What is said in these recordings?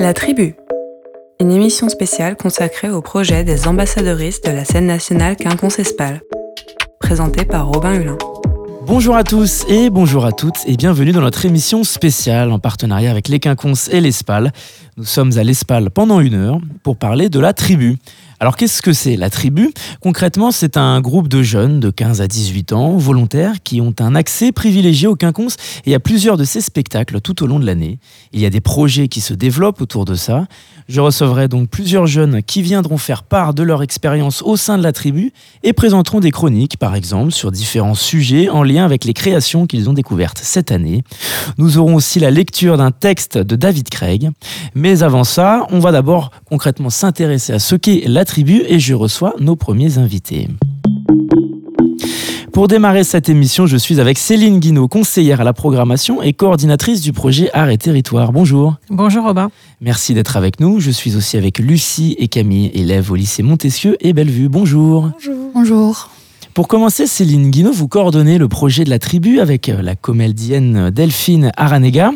La Tribu, une émission spéciale consacrée au projet des ambassadeuristes de la scène nationale Quinconce-Espal, présentée par Robin Hulin. Bonjour à tous et bonjour à toutes et bienvenue dans notre émission spéciale en partenariat avec les Quinconces et l'Espal. Nous sommes à l'Espal pendant une heure pour parler de la tribu. Alors qu'est-ce que c'est la tribu? Concrètement, c'est un groupe de jeunes de 15 à 18 ans, volontaires, qui ont un accès privilégié au quinconce et à plusieurs de ces spectacles tout au long de l'année. Il y a des projets qui se développent autour de ça. Je recevrai donc plusieurs jeunes qui viendront faire part de leur expérience au sein de la tribu et présenteront des chroniques, par exemple, sur différents sujets en lien avec les créations qu'ils ont découvertes cette année. Nous aurons aussi la lecture d'un texte de David Craig. Mais avant ça, on va d'abord concrètement s'intéresser à ce qu'est la tribu et je reçois nos premiers invités. Pour démarrer cette émission, je suis avec Céline Guinaud, conseillère à la programmation et coordinatrice du projet Art et Territoire. Bonjour. Bonjour Robin. Merci d'être avec nous. Je suis aussi avec Lucie et Camille, élèves au lycée Montesquieu et Bellevue. Bonjour. Bonjour. Bonjour. Pour commencer, Céline Guinaud, vous coordonnez le projet de la tribu avec euh, la comédienne Delphine Aranega.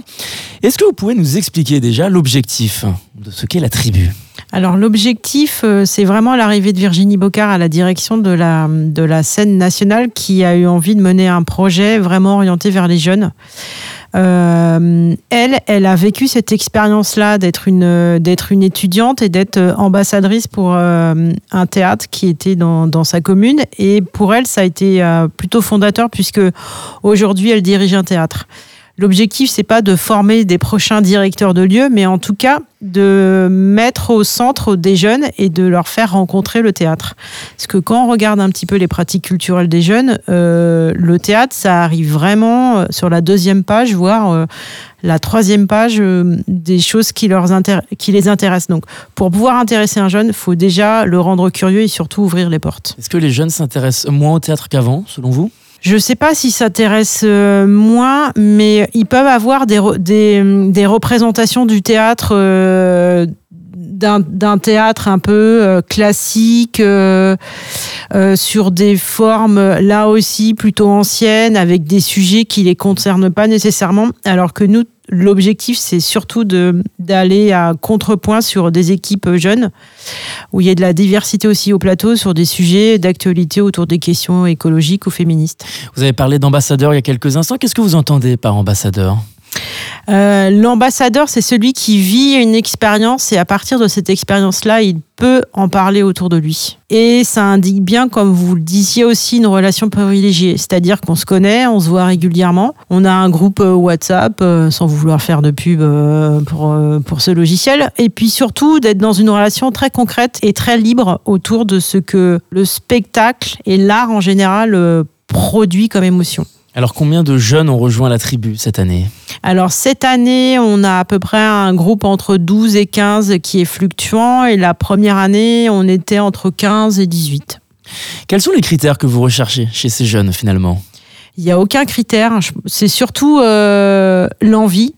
Est-ce que vous pouvez nous expliquer déjà l'objectif de ce qu'est la tribu alors l'objectif, euh, c'est vraiment l'arrivée de Virginie Bocard à la direction de la, de la scène nationale qui a eu envie de mener un projet vraiment orienté vers les jeunes. Euh, elle, elle a vécu cette expérience-là d'être une, d'être une étudiante et d'être ambassadrice pour euh, un théâtre qui était dans, dans, sa commune. Et pour elle, ça a été plutôt fondateur puisque aujourd'hui, elle dirige un théâtre. L'objectif, c'est pas de former des prochains directeurs de lieux, mais en tout cas de mettre au centre des jeunes et de leur faire rencontrer le théâtre. Parce que quand on regarde un petit peu les pratiques culturelles des jeunes, euh, le théâtre, ça arrive vraiment euh, sur la deuxième page, voire euh, la troisième page des choses qui, qui les intéressent. Donc, pour pouvoir intéresser un jeune, il faut déjà le rendre curieux et surtout ouvrir les portes. Est-ce que les jeunes s'intéressent moins au théâtre qu'avant, selon vous? Je sais pas s'ils s'intéressent euh, moins, mais ils peuvent avoir des, représentations du théâtre. D'un théâtre un peu euh, classique euh, euh, sur des formes là aussi plutôt anciennes avec des sujets qui les concernent pas nécessairement. Alors que nous l'objectif c'est surtout d'aller à contrepoint sur des équipes jeunes où il y a de la diversité aussi au plateau sur des sujets d'actualité autour des questions écologiques ou féministes. Vous avez parlé d'ambassadeur il y a quelques instants, qu'est-ce que vous entendez par ambassadeur? Euh, l'ambassadeur, c'est celui qui vit une expérience et à partir de cette expérience-là, il peut en parler autour de lui. Et ça indique bien, comme vous le disiez aussi, une relation privilégiée. C'est-à-dire qu'on se connaît, on se voit régulièrement. On a un groupe euh, WhatsApp, euh, sans vouloir faire de pub pour, pour ce logiciel. Et puis surtout, d'être dans une relation très concrète et très libre autour de ce que le spectacle et l'art en général produit comme émotion. Alors combien de jeunes ont rejoint la tribu cette année Alors cette année, on a à peu près un groupe entre 12 et 15 qui est fluctuant. Et la première année, on était entre 15 et 18. Quels sont les critères que vous recherchez chez ces jeunes finalement? Il n'y a aucun critère, c'est surtout euh, l'envie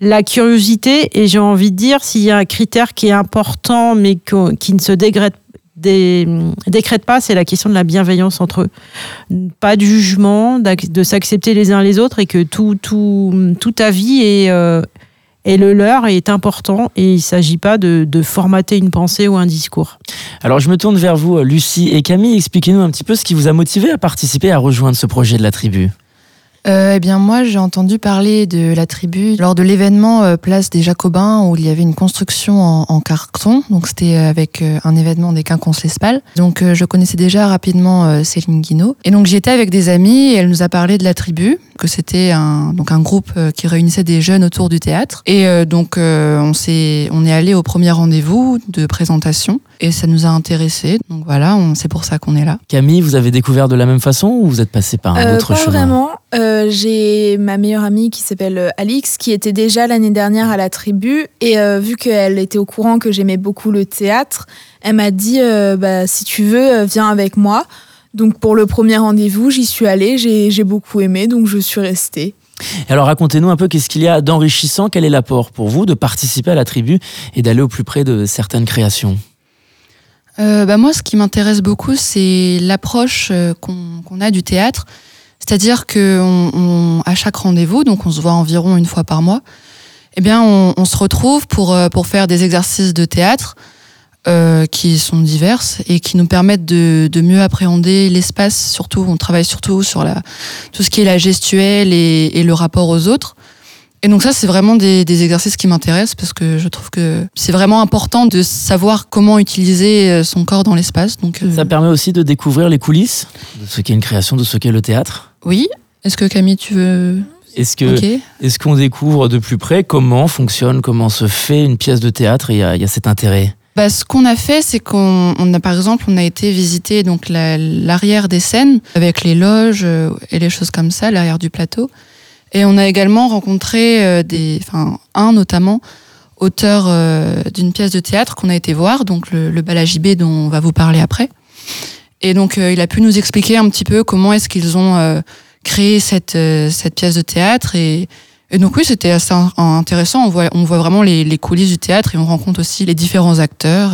la curiosité. Et j'ai envie de dire s'il y a un critère qui est important mais qui ne se dégrade des, décrète pas, c'est la question de la bienveillance entre eux. Pas de jugement, de s'accepter les uns les autres et que tout, tout, tout avis est, euh, le leur et est important et il ne s'agit pas de, de, formater une pensée ou un discours. Alors je me tourne vers vous, Lucie et Camille. Expliquez-nous un petit peu ce qui vous a motivé à participer à rejoindre ce projet de la tribu euh, eh bien, moi, j'ai entendu parler de la tribu lors de l'événement euh, Place des Jacobins où il y avait une construction en, en carton. Donc, c'était euh, avec euh, un événement des Quinconces l'Espal. Donc, je connaissais déjà rapidement Céline Guinaud. Et donc, j'y étais avec des amis et elle nous a parlé de la tribu, que c'était un, donc un groupe qui réunissait des jeunes autour du théâtre. Et donc, on, s'est, on est allé au premier rendez-vous de présentation et ça nous a intéressés. Donc, voilà, c'est pour ça qu'on est là. Camille, vous avez découvert de la même façon ou vous êtes passé par un autre pas chemin vraiment. Euh, j'ai ma meilleure amie qui s'appelle euh, Alix, qui était déjà l'année dernière à la tribu. Et euh, vu qu'elle était au courant que j'aimais beaucoup le théâtre, elle m'a dit bah, si tu veux, viens avec moi. Donc pour le premier rendez-vous, j'y suis allée, j'ai beaucoup aimé, donc je suis restée. Alors racontez-nous un peu qu'est-ce qu'il y a d'enrichissant, quel est l'apport pour vous de participer à la tribu et d'aller au plus près de certaines créations? Bah moi, ce qui m'intéresse beaucoup, c'est l'approche qu'on a du théâtre. C'est-à-dire que on, chaque rendez-vous, donc on se voit environ une fois par mois, eh bien, on, se retrouve pour, pour faire des exercices de théâtre qui sont diverses et qui nous permettent de, de mieux appréhender l'espace. Surtout, on travaille surtout sur la, tout ce qui est la gestuelle et, et le rapport aux autres. Et donc ça, c'est vraiment des, des, exercices qui m'intéressent parce que je trouve que c'est vraiment important de savoir comment utiliser euh, son corps dans l'espace. Donc euh, ça permet aussi de découvrir les coulisses de ce qu'est une création, de ce qu'est le théâtre. Oui. Est-ce que Camille, tu veux est-ce que est-ce qu'on découvre de plus près comment fonctionne, comment se fait une pièce de théâtre et il y a cet intérêt? Bah, ce qu'on a fait, c'est qu'on on a par exemple, on a été visiter donc l'arrière des scènes avec les loges euh, et les choses comme ça, l'arrière du plateau. Et on a également rencontré euh, des, enfin un notamment, auteur euh, d'une pièce de théâtre qu'on a été voir, donc le, le Balagibé dont on va vous parler après. Et donc il a pu nous expliquer un petit peu comment est-ce qu'ils ont créé cette, cette pièce de théâtre et, et donc oui, c'était assez intéressant. On voit, on voit vraiment les, les, coulisses du théâtre et on rencontre aussi les différents acteurs.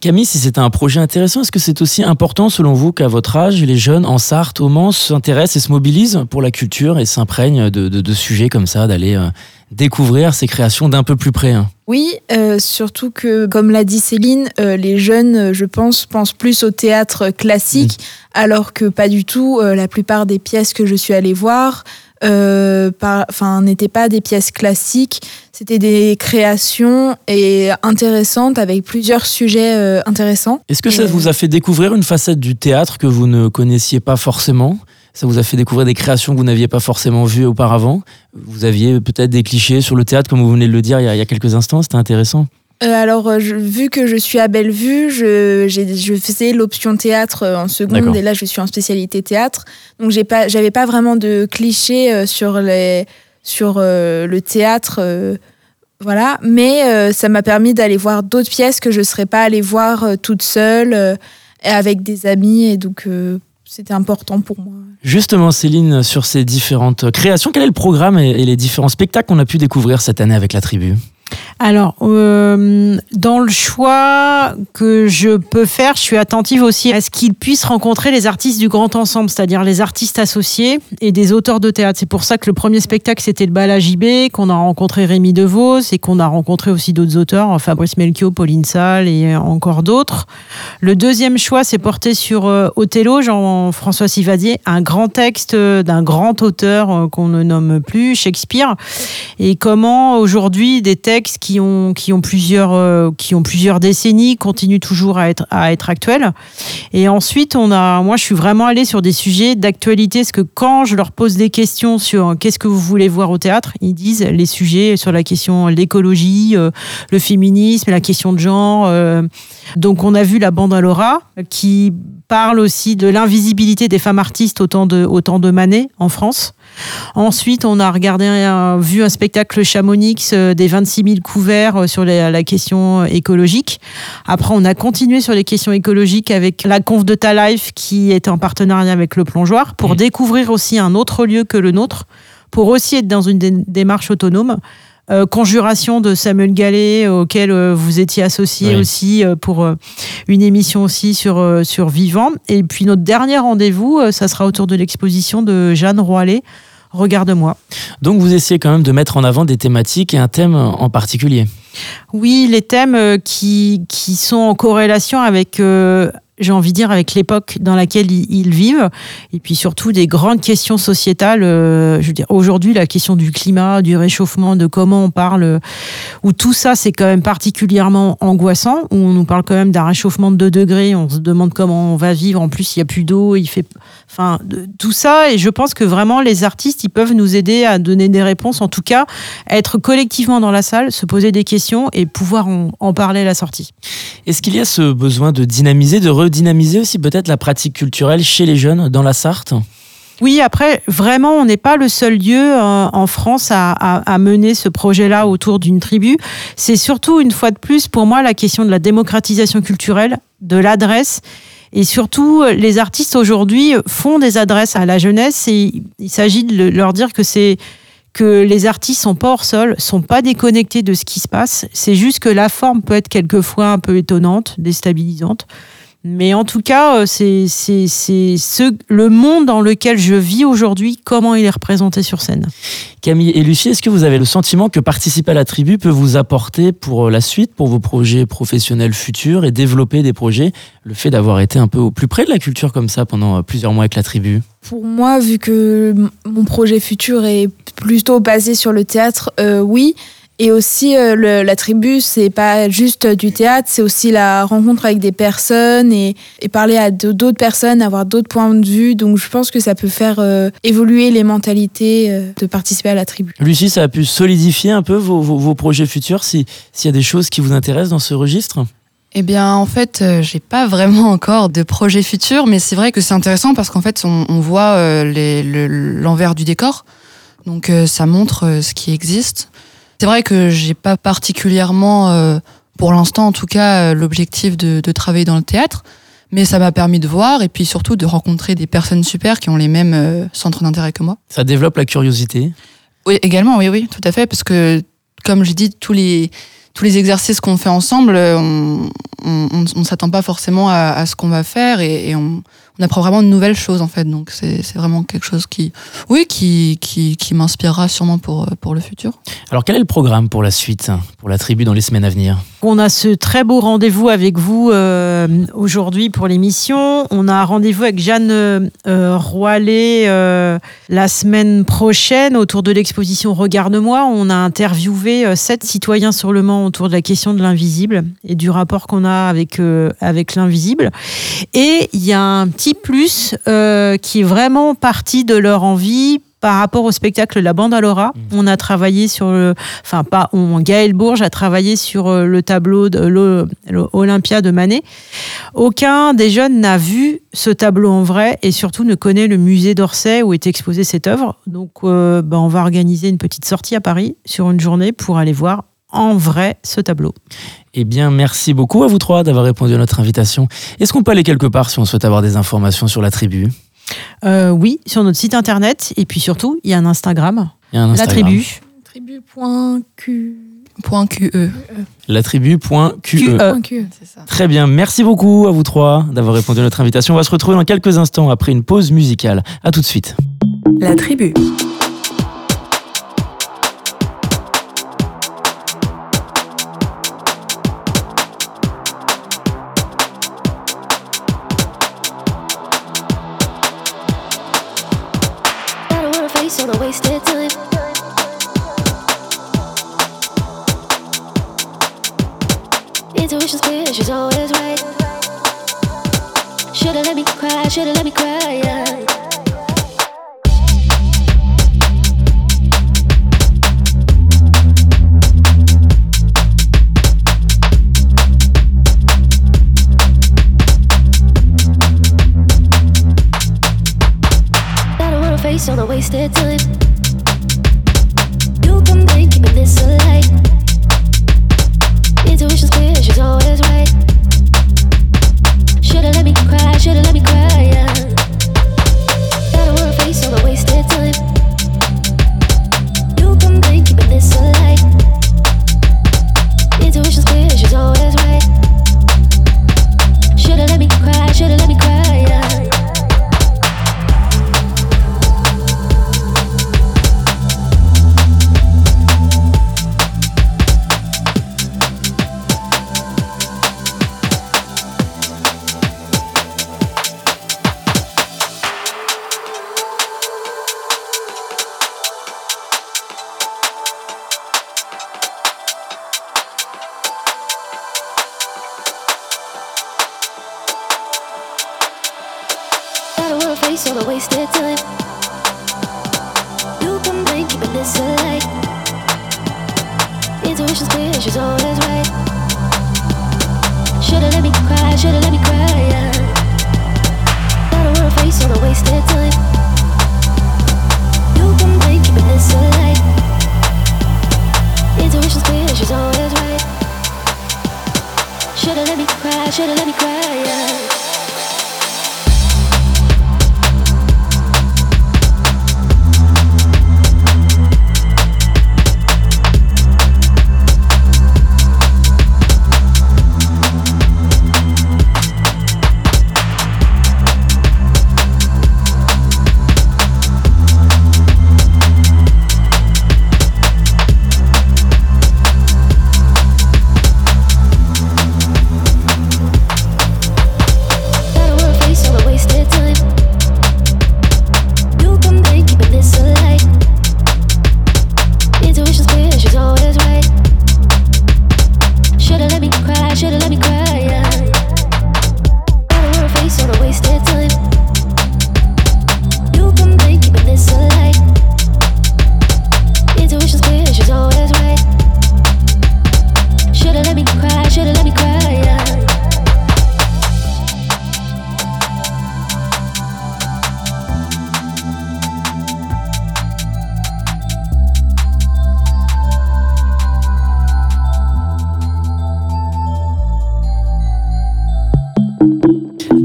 Camille, si c'était un projet intéressant, est-ce que c'est aussi important selon vous qu'à votre âge, les jeunes en Sarthe, au Mans, s'intéressent et se mobilisent pour la culture et s'imprègnent de, sujets comme ça, d'aller euh, découvrir ces créations d'un peu plus près hein? Oui, euh, surtout que, comme l'a dit Céline, euh, les jeunes, je pense, pensent plus au théâtre classique, mmh. alors que pas du tout. la plupart des pièces que je suis allée voir enfin, n'étaient pas des pièces classiques. C'était des créations et intéressantes avec plusieurs sujets euh, intéressants. Est-ce que ça vous a fait découvrir une facette du théâtre que vous ne connaissiez pas forcément? Ça vous a fait découvrir des créations que vous n'aviez pas forcément vues auparavant? Vous aviez peut-être des clichés sur le théâtre, comme vous venez de le dire il y a, il y a quelques instants. C'était intéressant. Euh, alors, euh, vu que je suis à Bellevue, je, je faisais l'option théâtre en seconde et là, je suis en spécialité théâtre. Donc, j'ai pas, j'avais pas vraiment de clichés sur les, sur euh, le théâtre. Euh, voilà, mais euh, ça m'a permis d'aller voir d'autres pièces que je ne serais pas allée voir toute seule avec des amis et donc c'était important pour moi. Justement, Céline, sur ces différentes créations, quel est le programme et les différents spectacles qu'on a pu découvrir cette année avec la tribu? Alors, euh, dans le choix que je peux faire, je suis attentive aussi à ce qu'ils puissent rencontrer les artistes du grand ensemble, c'est-à-dire les artistes associés et des auteurs de théâtre. C'est pour ça que le premier spectacle, c'était le bal à JB, qu'on a rencontré Rémi DeVos et qu'on a rencontré aussi d'autres auteurs, Fabrice Melchior, Pauline Salle et encore d'autres. Le deuxième choix, c'est porté sur euh, Othello, Jean-François Sivadier, un grand texte d'un grand auteur euh, qu'on ne nomme plus, Shakespeare, et comment aujourd'hui des textes qui ont, qui ont, plusieurs, euh, qui ont plusieurs décennies continuent toujours à être, à être actuels. Et ensuite, on a, moi, je suis vraiment allée sur des sujets d'actualité, parce que quand je leur pose des questions sur qu'est-ce que vous voulez voir au théâtre, ils disent les sujets sur la question l'écologie, euh, le féminisme, la question de genre. Euh. donc, on a vu la bande à Laura qui parle aussi de l'invisibilité des femmes artistes au de, au temps de Manet en France. Ensuite, on a regardé, vu un spectacle Chamonix euh, des 26 000 couverts euh, sur la question écologique. Après, on a continué sur les questions écologiques avec la conf de Ta Life qui est en partenariat avec le plongeoir pour mmh. découvrir aussi un autre lieu que le nôtre, pour aussi être dans une démarche autonome. Euh, conjuration de Samuel Gallet, auquel vous étiez associé aussi pour une émission aussi sur, sur Vivant. Et puis notre dernier rendez-vous, ça sera autour de l'exposition de Jeanne Roilet, Regarde-moi. Donc vous essayez quand même de mettre en avant des thématiques et un thème en particulier. Oui, les thèmes euh, qui, qui sont en corrélation avec, euh, j'ai envie de dire, avec l'époque dans laquelle ils, vivent, et puis surtout des grandes questions sociétales. Euh, je veux dire, aujourd'hui, la question du climat, du réchauffement, de comment on parle, où tout ça, c'est quand même particulièrement angoissant, où on nous parle quand même d'un réchauffement de 2 degrés, on se demande comment on va vivre, en plus, il n'y a plus d'eau, il fait... Enfin, tout ça, et je pense que vraiment, les artistes, ils peuvent nous aider à donner des réponses, en tout cas, être collectivement dans la salle, se poser des questions et pouvoir en, en parler à la sortie. Est-ce qu'il y a ce besoin de dynamiser, de redynamiser aussi peut-être la pratique culturelle chez les jeunes dans la Sarthe? Oui, après, vraiment, on n'est pas le seul lieu euh, en France à, à, mener ce projet-là autour d'une tribu. C'est surtout, une fois de plus, pour moi, la question de la démocratisation culturelle, de l'adresse. Et surtout, les artistes aujourd'hui font des adresses à la jeunesse et il s'agit de leur dire que c'est que les artistes sont pas hors sol, sont pas déconnectés de ce qui se passe. C'est juste que la forme peut être quelquefois un peu étonnante, déstabilisante. Mais en tout cas, euh, c'est c'est c'est ce le monde dans lequel je vis aujourd'hui, comment il est représenté sur scène. Camille et Lucie, est-ce que vous avez le sentiment que participer à la tribu peut vous apporter pour euh, la suite, pour vos projets professionnels futurs et développer des projets, le fait d'avoir été un peu au plus près de la culture comme ça pendant euh, plusieurs mois avec la tribu? Pour moi, vu que mon projet futur est plutôt basé sur le théâtre, euh, oui. Et aussi, euh, le- la tribu, c'est pas juste du théâtre, c'est aussi la rencontre avec des personnes et, et parler à d'autres personnes, avoir d'autres points de vue. Donc, je pense que ça peut faire euh, évoluer les mentalités euh, de participer à la tribu. Lucie, ça a pu solidifier un peu vos, vos- vos projets futurs, si- s'il y a des choses qui vous intéressent dans ce registre? Eh bien, en fait, euh, j'ai pas vraiment encore de projet futur, mais c'est vrai que c'est intéressant parce qu'en fait, on, on voit euh, le- l'envers du décor. Donc, euh, ça montre euh, ce qui existe. C'est vrai que j'ai pas particulièrement, euh, pour l'instant en tout cas, euh, l'objectif de, de travailler dans le théâtre, mais ça m'a permis de voir et puis surtout de rencontrer des personnes super qui ont les mêmes euh, centres d'intérêt que moi. Ça développe la curiosité. Oui, également, oui, oui, tout à fait, parce que, comme j'ai dit, tous les, tous les exercices qu'on fait ensemble, on on, on, on s'attend pas forcément à, à ce qu'on va faire et, et on, on apprend vraiment de nouvelles choses, en fait. Donc, c'est vraiment quelque chose qui, oui, qui, qui, qui m'inspirera sûrement pour, pour le futur. Alors quel est le programme pour la suite, pour la tribu dans les semaines à venir? On a ce très beau rendez-vous avec vous euh, aujourd'hui pour l'émission. On a rendez-vous avec Jeanne euh, euh, Roilet euh, la semaine prochaine autour de l'exposition Regarde-moi. On a interviewé sept citoyens sur le Mans autour de la question de l'invisible et du rapport qu'on a avec, avec l'invisible. Et il y a un petit plus qui est vraiment parti de leur envie par rapport au spectacle La Bande à Laura. On a travaillé sur le, enfin pas on, Gaël Bourges a travaillé sur euh, le tableau de l'O- l'Olympia de Manet. Aucun des jeunes n'a vu ce tableau en vrai et surtout ne connaît le musée d'Orsay où est exposée cette œuvre. Donc euh, ben, on va organiser une petite sortie à Paris sur une journée pour aller voir en vrai ce tableau. Eh bien, merci beaucoup à vous trois d'avoir répondu à notre invitation. Est-ce qu'on peut aller quelque part si on souhaite avoir des informations sur la tribu? Euh, oui, sur notre site internet et puis surtout il y a un Instagram, Il y a un la Instagram. tribu. Tribu.q. Point QE. La tribu.qe. Très bien, merci beaucoup à vous trois d'avoir répondu à notre invitation. On va se retrouver dans quelques instants après une pause musicale. À tout de suite. La tribu.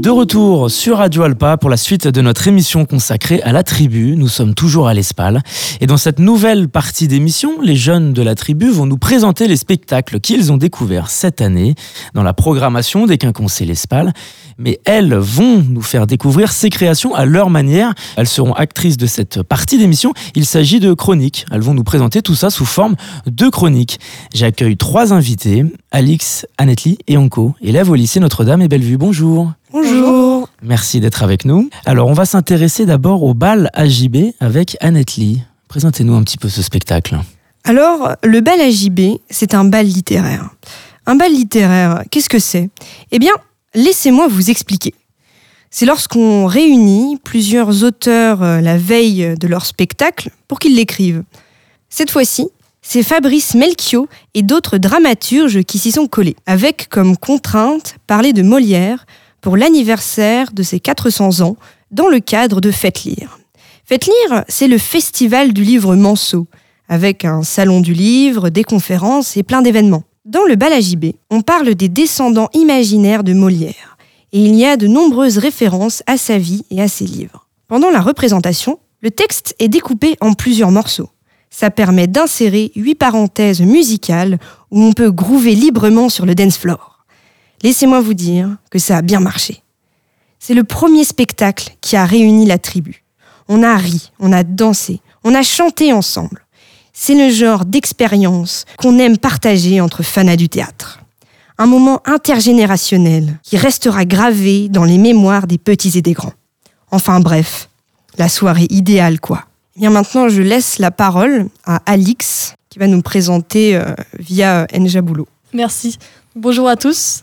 De retour sur Radio Alpa pour la suite de notre émission consacrée à la tribu. Nous sommes toujours à l'Espal. Et dans cette nouvelle partie d'émission, les jeunes de la tribu vont nous présenter les spectacles qu'ils ont découverts cette année dans la programmation des Quinconces et l'Espal. Mais elles vont nous faire découvrir ces créations à leur manière. Elles seront actrices de cette partie d'émission. Il s'agit de chroniques. Elles vont nous présenter tout ça sous forme de chroniques. J'accueille trois invités, Alix, Annetli et Anko, élèves au lycée Notre-Dame et Bellevue. Bonjour. Bonjour. Merci d'être avec nous. Alors, on va s'intéresser d'abord au bal AJB avec Annette Lee. Présentez-nous un petit peu ce spectacle. Alors, le bal AJB, c'est un bal littéraire. Un bal littéraire, qu'est-ce que c'est? Eh bien, laissez-moi vous expliquer. C'est lorsqu'on réunit plusieurs auteurs euh, la veille de leur spectacle pour qu'ils l'écrivent. Cette fois-ci, c'est Fabrice Melchior et d'autres dramaturges qui s'y sont collés, avec comme contrainte parler de Molière pour l'anniversaire de ses 400 ans dans le cadre de Faites lire. Faites lire, c'est le festival du livre Manceau, avec un salon du livre, des conférences et plein d'événements. Dans le bal AJB, on parle des descendants imaginaires de Molière, et il y a de nombreuses références à sa vie et à ses livres. Pendant la représentation, le texte est découpé en plusieurs morceaux. Ça permet d'insérer huit parenthèses musicales où on peut groover librement sur le dance floor. Laissez-moi vous dire que ça a bien marché. C'est le premier spectacle qui a réuni la tribu. On a ri, on a dansé, on a chanté ensemble. C'est le genre d'expérience qu'on aime partager entre fanats du théâtre. Un moment intergénérationnel qui restera gravé dans les mémoires des petits et des grands. Enfin bref, la soirée idéale quoi. Eh bien maintenant, je laisse la parole à Alix qui va nous présenter euh, via Njabulo. Merci. Bonjour à tous.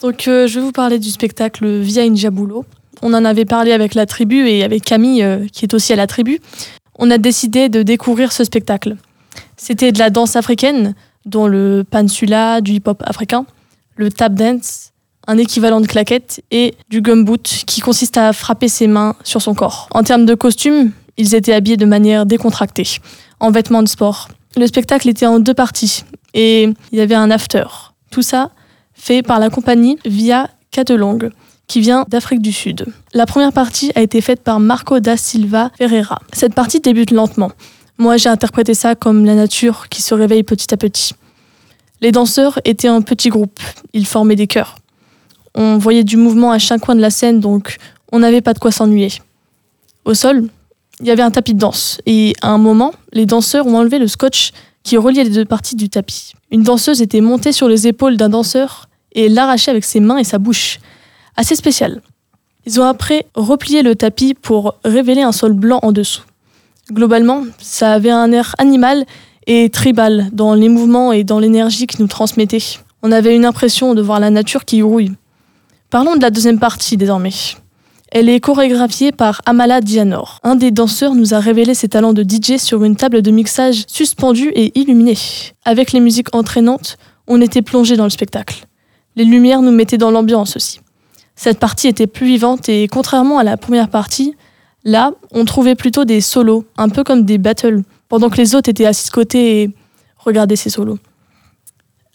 Donc, euh, je vais vous parler du spectacle Via Injabulo. On en avait parlé avec la tribu et avec Camille, euh, qui est aussi à la tribu. On a décidé de découvrir ce spectacle. C'était de la danse africaine, dont le pansula, du hip-hop africain, le tap dance, un équivalent de claquette, et du gumboot, qui consiste à frapper ses mains sur son corps. En termes de costumes, ils étaient habillés de manière décontractée, en vêtements de sport. Le spectacle était en deux parties, et il y avait un after. Tout ça fait par la compagnie Via Catelong, qui vient d'Afrique du Sud. La première partie a été faite par Marco da Silva Ferreira. Cette partie débute lentement. Moi, j'ai interprété ça comme la nature qui se réveille petit à petit. Les danseurs étaient en petits groupes, ils formaient des chœurs. On voyait du mouvement à chaque coin de la scène, donc on n'avait pas de quoi s'ennuyer. Au sol, il y avait un tapis de danse, et à un moment, les danseurs ont enlevé le scotch qui reliait les deux parties du tapis. Une danseuse était montée sur les épaules d'un danseur et l'arrachait avec ses mains et sa bouche. Assez spécial. Ils ont après replié le tapis pour révéler un sol blanc en dessous. Globalement, ça avait un air animal et tribal dans les mouvements et dans l'énergie qu'ils nous transmettaient. On avait une impression de voir la nature qui rouille. Parlons de la deuxième partie désormais. Elle est chorégraphiée par Amala Dianor. Un des danseurs nous a révélé ses talents de DJ sur une table de mixage suspendue et illuminée. Avec les musiques entraînantes, on était plongé dans le spectacle. Les lumières nous mettaient dans l'ambiance aussi. Cette partie était plus vivante et contrairement à la première partie, là, on trouvait plutôt des solos, un peu comme des battles, pendant que les autres étaient assis de côté et regardaient ces solos.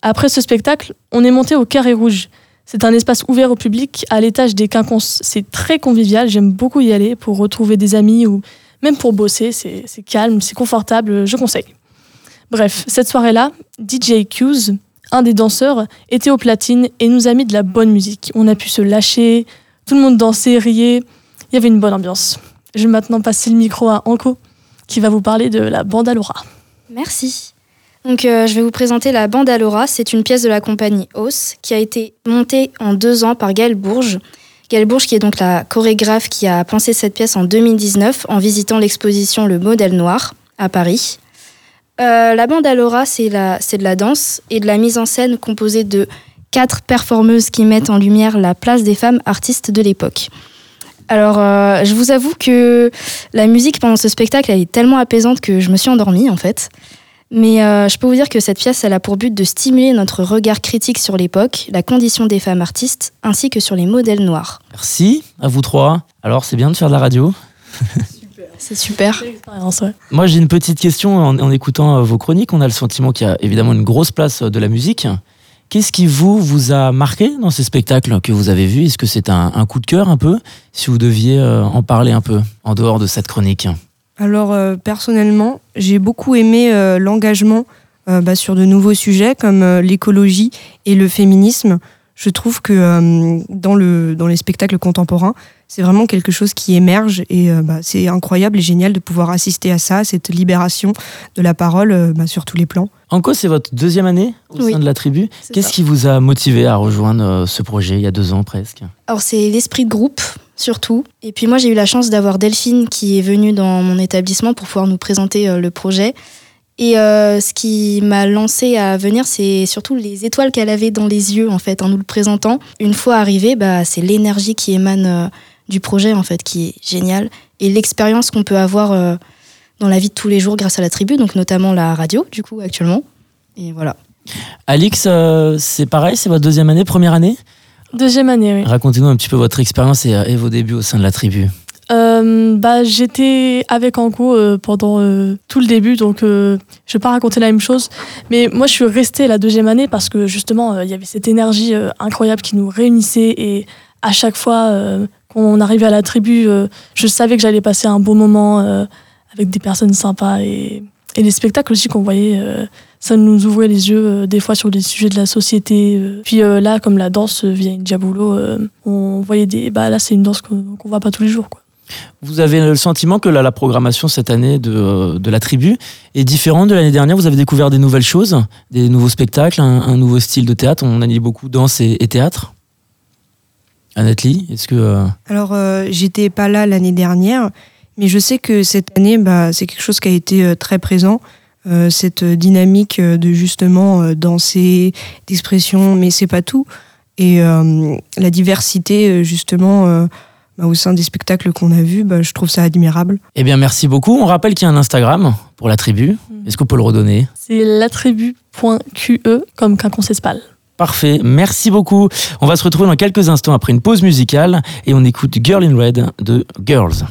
Après ce spectacle, on est monté au Carré Rouge. C'est un espace ouvert au public à l'étage des quinconces. C'est très convivial, j'aime beaucoup y aller pour retrouver des amis ou même pour bosser. C'est calme, c'est confortable, je conseille. Bref, cette soirée-là, DJ Q's, un des danseurs, était au platine et nous a mis de la bonne musique. On a pu se lâcher, tout le monde dansait, riait. Il y avait une bonne ambiance. Je vais maintenant passer le micro à Anko, qui va vous parler de la bande Alora. Merci. Donc, euh, je vais vous présenter la bande Alora. C'est une pièce de la compagnie Os qui a été montée en deux ans par Gaëlle Bourges. Gaëlle Bourges, qui est donc la chorégraphe qui a pensé cette pièce en 2019 en visitant l'exposition Le Modèle Noir à Paris. Euh, la bande Alora, c'est la- c'est de la danse et de la mise en scène composée de quatre performeuses qui mettent en lumière la place des femmes artistes de l'époque. Alors, euh, je vous avoue que la musique pendant ce spectacle, elle est tellement apaisante que je me suis endormie en fait. Mais euh, je peux vous dire que cette pièce, elle a pour but de stimuler notre regard critique sur l'époque, la condition des femmes artistes, ainsi que sur les modèles noirs. Merci à vous trois. Alors, c'est bien de faire de la radio. C'est super. Ouais. Moi, j'ai une petite question en, en écoutant euh, vos chroniques. On a le sentiment qu'il y a évidemment une grosse place euh, de la musique. Qu'est-ce qui vous vous a marqué dans ces spectacles que vous avez vus? Est-ce que c'est un, un coup de cœur un peu? Si vous deviez euh, en parler un peu en dehors de cette chronique. Alors euh, personnellement, j'ai beaucoup aimé euh, l'engagement euh, bah, sur de nouveaux sujets comme euh, l'écologie et le féminisme. Je trouve que euh, dans, le, dans les spectacles contemporains, c'est vraiment quelque chose qui émerge et euh, bah, c'est incroyable et génial de pouvoir assister à ça, cette libération de la parole euh, bah, sur tous les plans. Anko, c'est votre deuxième année au Oui, sein de la tribu. Qu'est-ce qui vous a motivé à rejoindre euh, ce projet il y a deux ans presque Alors c'est l'esprit de groupe surtout. Et puis moi j'ai eu la chance d'avoir Delphine qui est venue dans mon établissement pour pouvoir nous présenter euh, le projet. Et euh, ce qui m'a lancé à venir, c'est surtout les étoiles qu'elle avait dans les yeux en fait en nous le présentant. Une fois arrivée, bah, c'est l'énergie qui émane euh, du projet en fait qui est géniale et l'expérience qu'on peut avoir euh, dans la vie de tous les jours grâce à la tribu, donc notamment la radio du coup actuellement. Et voilà. Alix, euh, c'est pareil, c'est votre deuxième année, première année? Deuxième année, oui. Racontez-nous un petit peu votre expérience et, et vos débuts au sein de la tribu. Euh, bah, j'étais avec Anko euh, pendant euh, tout le début, donc euh, je vais pas raconter la même chose. Mais moi, je suis restée la deuxième année parce que justement, euh, il y avait cette énergie euh, incroyable qui nous réunissait et à chaque fois euh, qu'on arrivait à la tribu, euh, je savais que j'allais passer un bon moment euh, avec des personnes sympas et, et les spectacles aussi qu'on voyait. ça nous ouvrait les yeux des fois sur des sujets de la société. Puis là, comme la danse via une Diabolo, on voyait des. Bah là, c'est une danse qu'on qu'on voit pas tous les jours. Vous avez le sentiment que la, la programmation cette année de, la tribu est différente de l'année dernière? Vous avez découvert des nouvelles choses, des nouveaux spectacles, un, nouveau style de théâtre? On a dit beaucoup danse et, et théâtre? Annette Lee, est-ce que. euh, Alors, euh, j'étais pas là l'année dernière, mais je sais que cette année, bah, c'est quelque chose qui a été euh, très présent. euh, cette dynamique de justement euh, danser, d'expression, mais c'est pas tout. Et euh, la diversité, justement, euh, bah, au sein des spectacles qu'on a vus, bah, je trouve ça admirable. Eh bien, merci beaucoup. On rappelle qu'il y a un Instagram pour la tribu. Est-ce qu'on peut le redonner? C'est latribu.qe comme quinconcepal. Parfait, merci beaucoup. On va se retrouver dans quelques instants après une pause musicale et on écoute Girl in Red de Girls.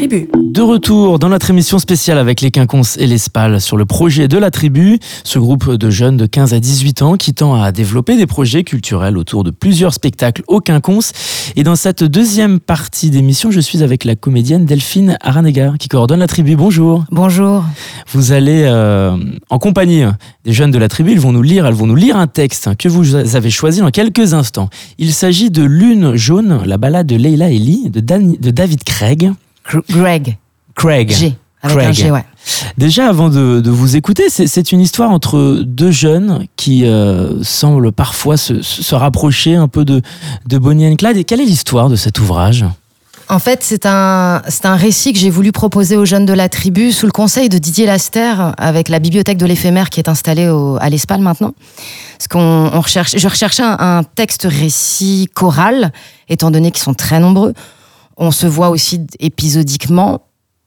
Tribu. De retour dans notre émission spéciale avec les Quinconces et les Spals sur le projet de la tribu, ce groupe de jeunes de 15 à 18 ans qui tend à développer des projets culturels autour de plusieurs spectacles au Quinconce. Et dans cette deuxième partie d'émission, je suis avec la comédienne Delphine Aranega qui coordonne la tribu. Bonjour. Bonjour. Vous allez euh, en compagnie des jeunes de la tribu, ils vont nous lire, elles vont nous lire un texte que vous avez choisi dans quelques instants. Il s'agit de Lune jaune, la balade de Leila de, Dan- de David Craig. Gr- Greg. Craig. G. Avec un Craig. G, ouais. Déjà, avant de, de vous écouter, c'est- c'est une histoire entre deux jeunes qui euh, semblent parfois se, se rapprocher un peu de, de Bonnie and Clyde. Et quelle est l'histoire de cet ouvrage? En fait, c'est un, c'est un récit que j'ai voulu proposer aux jeunes de la tribu sous le conseil de Didier Laster avec la bibliothèque de l'éphémère qui est installée au- à l'Espal maintenant. Parce qu'on on recherche, je recherchais un, un texte récit choral, étant donné qu'ils sont très nombreux. On se voit aussi épisodiquement.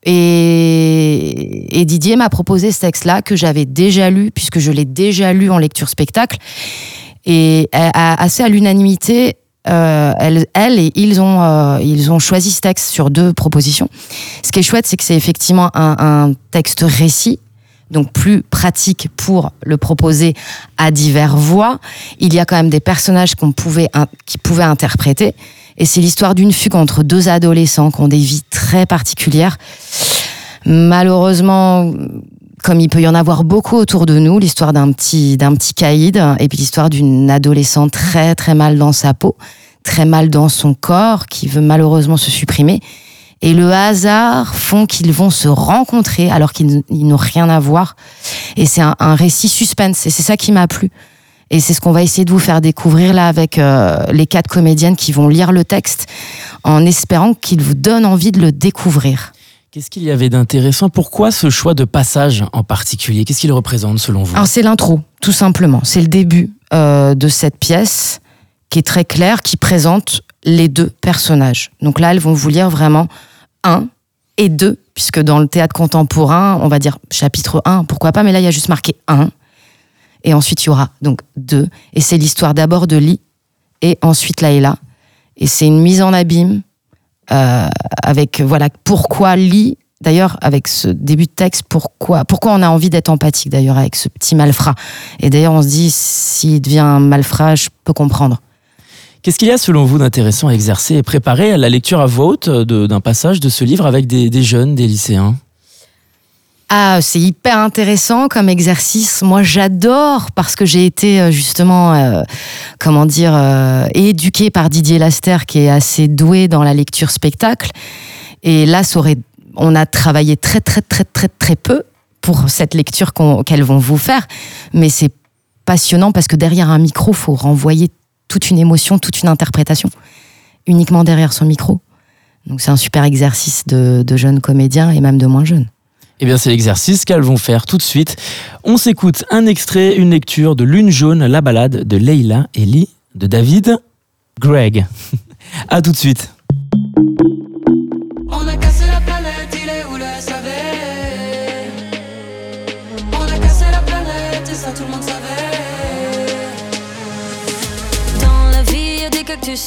Et, Didier m'a proposé ce texte-là que j'avais déjà lu, puisque je l'ai déjà lu en lecture spectacle. Et assez à l'unanimité, euh, elle, et ils ont, euh, ils ont choisi ce texte sur deux propositions. Ce qui est chouette, c'est que c'est effectivement un, un texte récit, donc plus pratique pour le proposer à divers voix. Il y a quand même des personnages qu'on pouvait, qui pouvaient interpréter. Et c'est l'histoire d'une fugue entre deux adolescents qui ont des vies très particulières. Malheureusement, comme il peut y en avoir beaucoup autour de nous, l'histoire d'un petit, d'un petit caïd, et puis l'histoire d'une adolescente très très mal dans sa peau, très mal dans son corps, qui veut malheureusement se supprimer. Et le hasard font qu'ils vont se rencontrer alors qu'ils n'ont rien à voir. Et c'est un, un récit suspense, et c'est ça qui m'a plu. Et c'est ce qu'on va essayer de vous faire découvrir là avec euh, les quatre comédiennes qui vont lire le texte en espérant qu'il vous donne envie de le découvrir. Qu'est-ce qu'il y avait d'intéressant? Pourquoi ce choix de passage en particulier? Qu'est-ce qu'il représente selon vous? Alors c'est l'intro, tout simplement. C'est le début euh, de cette pièce qui est très claire, qui présente les deux personnages. Donc là, elles vont vous lire vraiment un et deux, puisque dans le théâtre contemporain, on va dire chapitre 1, pourquoi pas, mais là, il y a juste marqué un. Et ensuite, il y aura donc deux. Et c'est l'histoire d'abord de Lee et ensuite Laïla. Et c'est une mise en abîme euh, avec, voilà, pourquoi Lee D'ailleurs, avec ce début de texte, pourquoi, pourquoi on a envie d'être empathique d'ailleurs avec ce petit malfrat Et d'ailleurs, on se dit, s'il devient un malfrat, je peux comprendre. Qu'est-ce qu'il y a selon vous d'intéressant à exercer et préparer à la lecture à voix haute de- d'un passage de ce livre avec des, des jeunes, des lycéens? Ah, c'est hyper intéressant comme exercice. Moi, j'adore parce que j'ai été euh, justement, euh, comment dire, euh, éduquée par Didier Laster, qui est assez doué dans la lecture spectacle. Et là, on a travaillé très, très, très, très, très peu pour cette lecture qu'elles vont vous faire. Mais c'est passionnant parce que derrière un micro, faut renvoyer toute une émotion, toute une interprétation, uniquement derrière son micro. Donc, c'est un super exercice de jeunes comédiens et même de moins jeunes. Eh bien, c'est l'exercice qu'elles vont faire tout de suite. On s'écoute un extrait, une lecture de Lune jaune, la balade de Leila et Lee de David Greg. à tout de suite.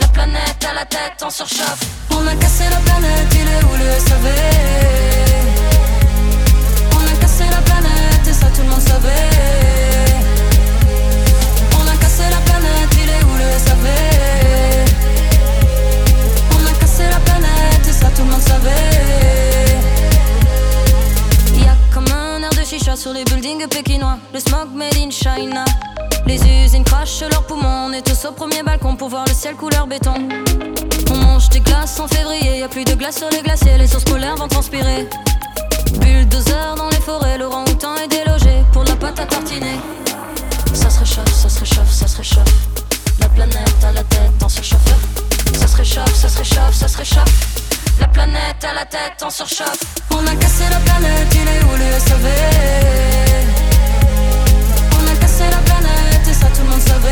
La planète à la tête en surchauffe. On a cassé la planète, il est où le SAV On a cassé la planète et ça tout le monde savait On a cassé la planète, il est où le SAV On a cassé la planète et ça tout le monde savait Y a comme un air de chicha sur les buildings pékinois. Le smog made in China. Les usines crachent leurs poumons. On est tous au premier balcon pour voir le ciel couleur béton. On mange des glaces en février. Y a plus de glace sur les glaciers. Les sources polaires vont transpirer. Bulldozer dans les forêts. Laurent Houtan est délogé pour la pâte à tartiner. Ça se réchauffe, ça se réchauffe, ça se réchauffe. La planète à la tête en surchauffeur. Ça se réchauffe, ça se réchauffe, ça se réchauffe. La planète à la tête en surchauffe. On a cassé la planète, il est où le SAV cassé la planète et ça tout le monde savait.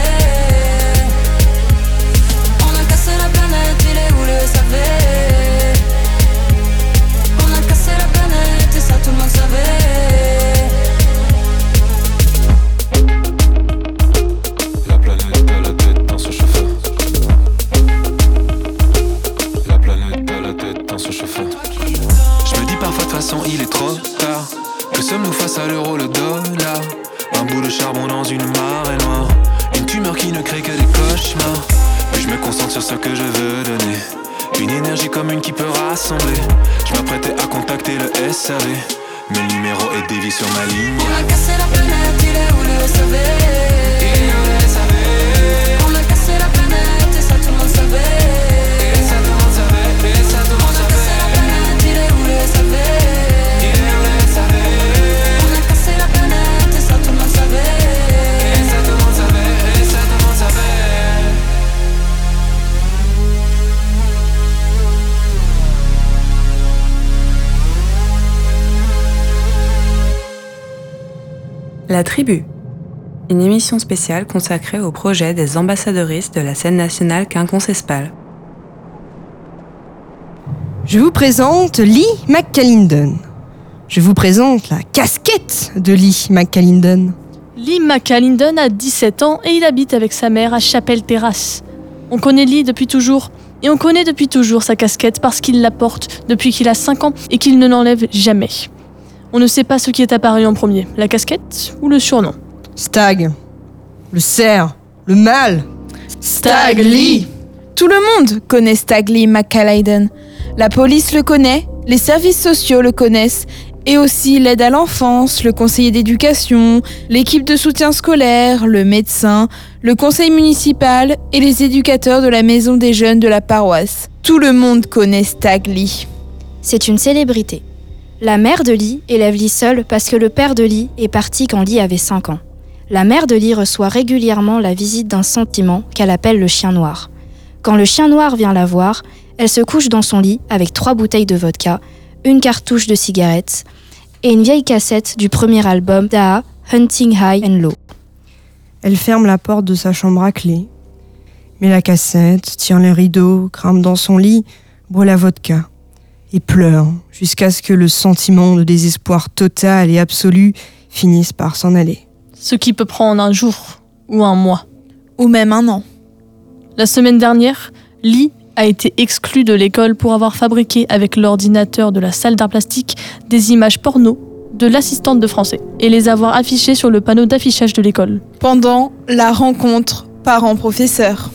On a cassé la planète, il est où le SAV On a cassé la planète et ça tout le monde savait. Spéciale consacrée au projet des ambassadeuristes de la scène nationale Quinconce-Espal. Je vous présente Lee McCallinden. Je vous présente la casquette de Lee McCallinden. Lee McCallinden a 17 ans et il habite avec sa mère à Chapelle Terrasse. On connaît Lee depuis toujours. Et on connaît depuis toujours sa casquette parce qu'il la porte depuis qu'il a 5 ans et qu'il ne l'enlève jamais. On ne sait pas ce qui est apparu en premier, la casquette ou le surnom. Stag. Le cerf. Le mâle. Stag Lee. Tout le monde connaît Stag Lee McCallayden. La police le connaît, les services sociaux le connaissent, et aussi l'aide à l'enfance, le conseiller d'éducation, l'équipe de soutien scolaire, le médecin, le conseil municipal et les éducateurs de la maison des jeunes de la paroisse. Tout le monde connaît Stag Lee. C'est une célébrité. La mère de Lee élève Lee seule parce que le père de Lee est parti quand Lee avait 5 ans. La mère de Lee reçoit régulièrement la visite d'un sentiment qu'elle appelle le chien noir. Quand le chien noir vient la voir, elle se couche dans son lit avec trois bouteilles de vodka, une cartouche de cigarettes et une vieille cassette du premier album d'Aa, Hunting High and Low. Elle ferme la porte de sa chambre à clé, met la cassette, tire les rideaux, grimpe dans son lit, boit la vodka et pleure jusqu'à ce que le sentiment de désespoir total et absolu finisse par s'en aller. Ce qui peut prendre un jour ou un mois. Ou même un an. La semaine dernière, Lee a été exclu de l'école pour avoir fabriqué avec l'ordinateur de la salle d'art plastique des images porno de l'assistante de français et les avoir affichées sur le panneau d'affichage de l'école. Pendant la rencontre parents-professeurs.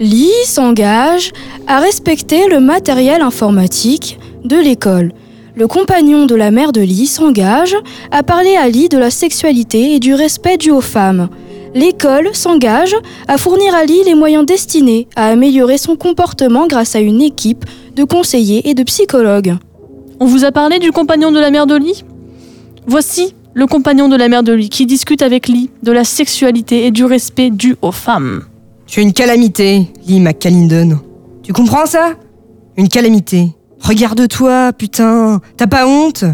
Lee s'engage à respecter le matériel informatique de l'école. Le compagnon de la mère de Lee s'engage à parler à Lee de la sexualité et du respect dû aux femmes. L'école s'engage à fournir à Lee les moyens destinés à améliorer son comportement grâce à une équipe de conseillers et de psychologues. On vous a parlé du compagnon de la mère de Lee? Voici le compagnon de la mère de Lee qui discute avec Lee de la sexualité et du respect dû aux femmes. Tu es une calamité, Lee McCallinden. Tu comprends ça? Une calamité. Regarde-toi, putain. T'as pas honte?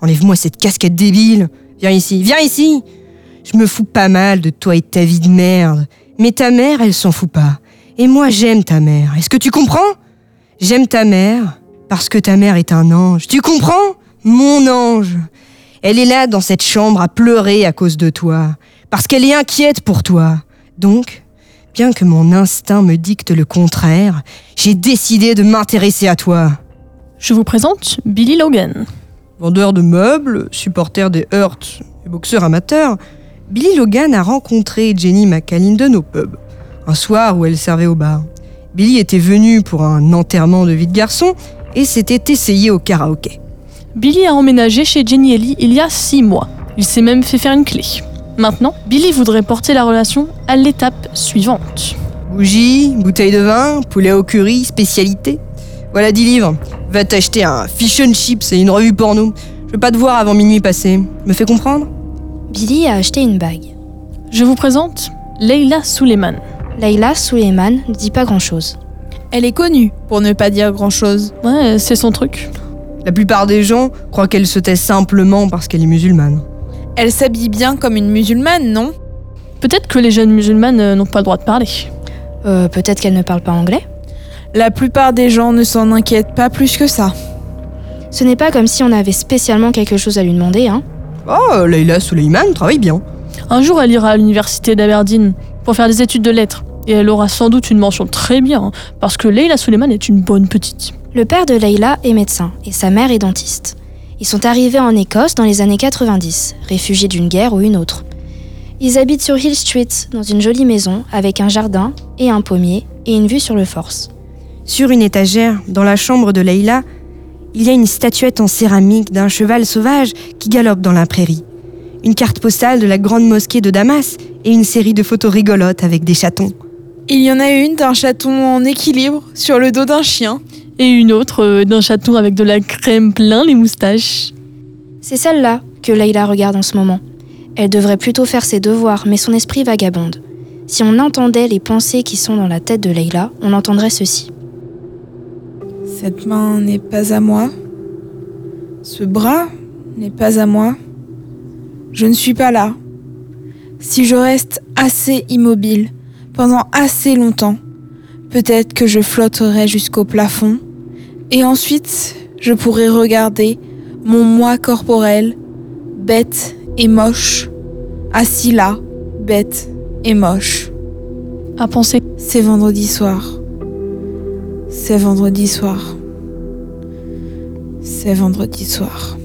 Enlève-moi cette casquette débile. Viens ici, viens ici. Je me fous pas mal de toi et de ta vie de merde. Mais ta mère, elle s'en fout pas. Et moi, j'aime ta mère. Est-ce que tu comprends? J'aime ta mère parce que ta mère est un ange. Tu comprends? Mon ange. Elle est là dans cette chambre à pleurer à cause de toi. Parce qu'elle est inquiète pour toi. Donc, bien que mon instinct me dicte le contraire, j'ai décidé de m'intéresser à toi. Je vous présente Billy Logan. Vendeur de meubles, supporter des Hurts et boxeur amateur, Billy Logan a rencontré Jenny McCallinden au pub, un soir où elle servait au bar. Billy était venu pour un enterrement de vie de garçon et s'était essayé au karaoké. Billy a emménagé chez Jenny Ellie il y a six mois. Il s'est même fait faire une clé. Maintenant, Billy voudrait porter la relation à l'étape suivante. Bougie, bouteille de vin, poulet au curry, spécialité. Voilà 10 livres. Va t'acheter un fish and chips et une revue porno. Je veux pas te voir avant minuit passé. Me fais comprendre? Billy a acheté une bague. Je vous présente Leila Suleiman. Leila Suleiman ne dit pas grand-chose. Elle est connue, pour ne pas dire grand-chose. Ouais, c'est son truc. La plupart des gens croient qu'elle se tait simplement parce qu'elle est musulmane. Elle s'habille bien comme une musulmane, non? Peut-être que les jeunes musulmanes euh, n'ont pas le droit de parler. Euh, Peut-être qu'elle ne parle pas anglais. La plupart des gens ne s'en inquiètent pas plus que ça. Ce n'est pas comme si on avait spécialement quelque chose à lui demander, hein. Oh, Leila Suleiman travaille bien. Un jour, elle ira à l'université d'Aberdeen pour faire des études de lettres. Et elle aura sans doute une mention très bien, parce que Leila Suleiman est une bonne petite. Le père de Leila est médecin et sa mère est dentiste. Ils sont arrivés en Écosse dans les années 90, réfugiés d'une guerre ou une autre. Ils habitent sur Hill Street, dans une jolie maison, avec un jardin et un pommier et une vue sur le Force. Sur une étagère, dans la chambre de Leila, il y a une statuette en céramique d'un cheval sauvage qui galope dans la prairie. Une carte postale de la grande mosquée de Damas et une série de photos rigolotes avec des chatons. Il y en a une d'un chaton en équilibre sur le dos d'un chien. Et une autre euh, d'un chaton avec de la crème plein les moustaches. C'est celle-là que Leila regarde en ce moment. Elle devrait plutôt faire ses devoirs, mais son esprit vagabonde. Si on entendait les pensées qui sont dans la tête de Leila, on entendrait ceci. Cette main n'est pas à moi. Ce bras n'est pas à moi. Je ne suis pas là. Si je reste assez immobile pendant assez longtemps, peut-être que je flotterai jusqu'au plafond et ensuite je pourrai regarder mon moi corporel, bête et moche, assis là, bête et moche. À penser. C'est vendredi soir. C'est vendredi soir. C'est vendredi soir.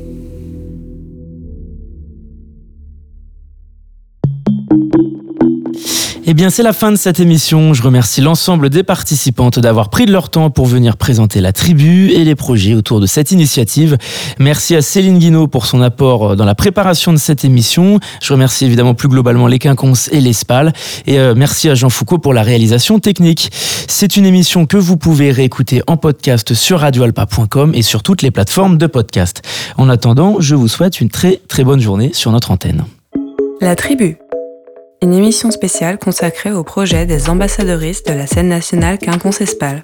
Eh bien, c'est la fin de cette émission. Je remercie l'ensemble des participantes d'avoir pris de leur temps pour venir présenter la tribu et les projets autour de cette initiative. Merci à Céline Guinaud pour son apport dans la préparation de cette émission. Je remercie évidemment plus globalement les Quinconces et les SPAL. Et euh, merci à Jean Foucault pour la réalisation technique. C'est une émission que vous pouvez réécouter en podcast sur radioalpa.com et sur toutes les plateformes de podcast. En attendant, je vous souhaite une très très bonne journée sur notre antenne. La tribu. Une émission spéciale consacrée au projet des ambassadeuristes de la scène nationale Quinconce-Espal.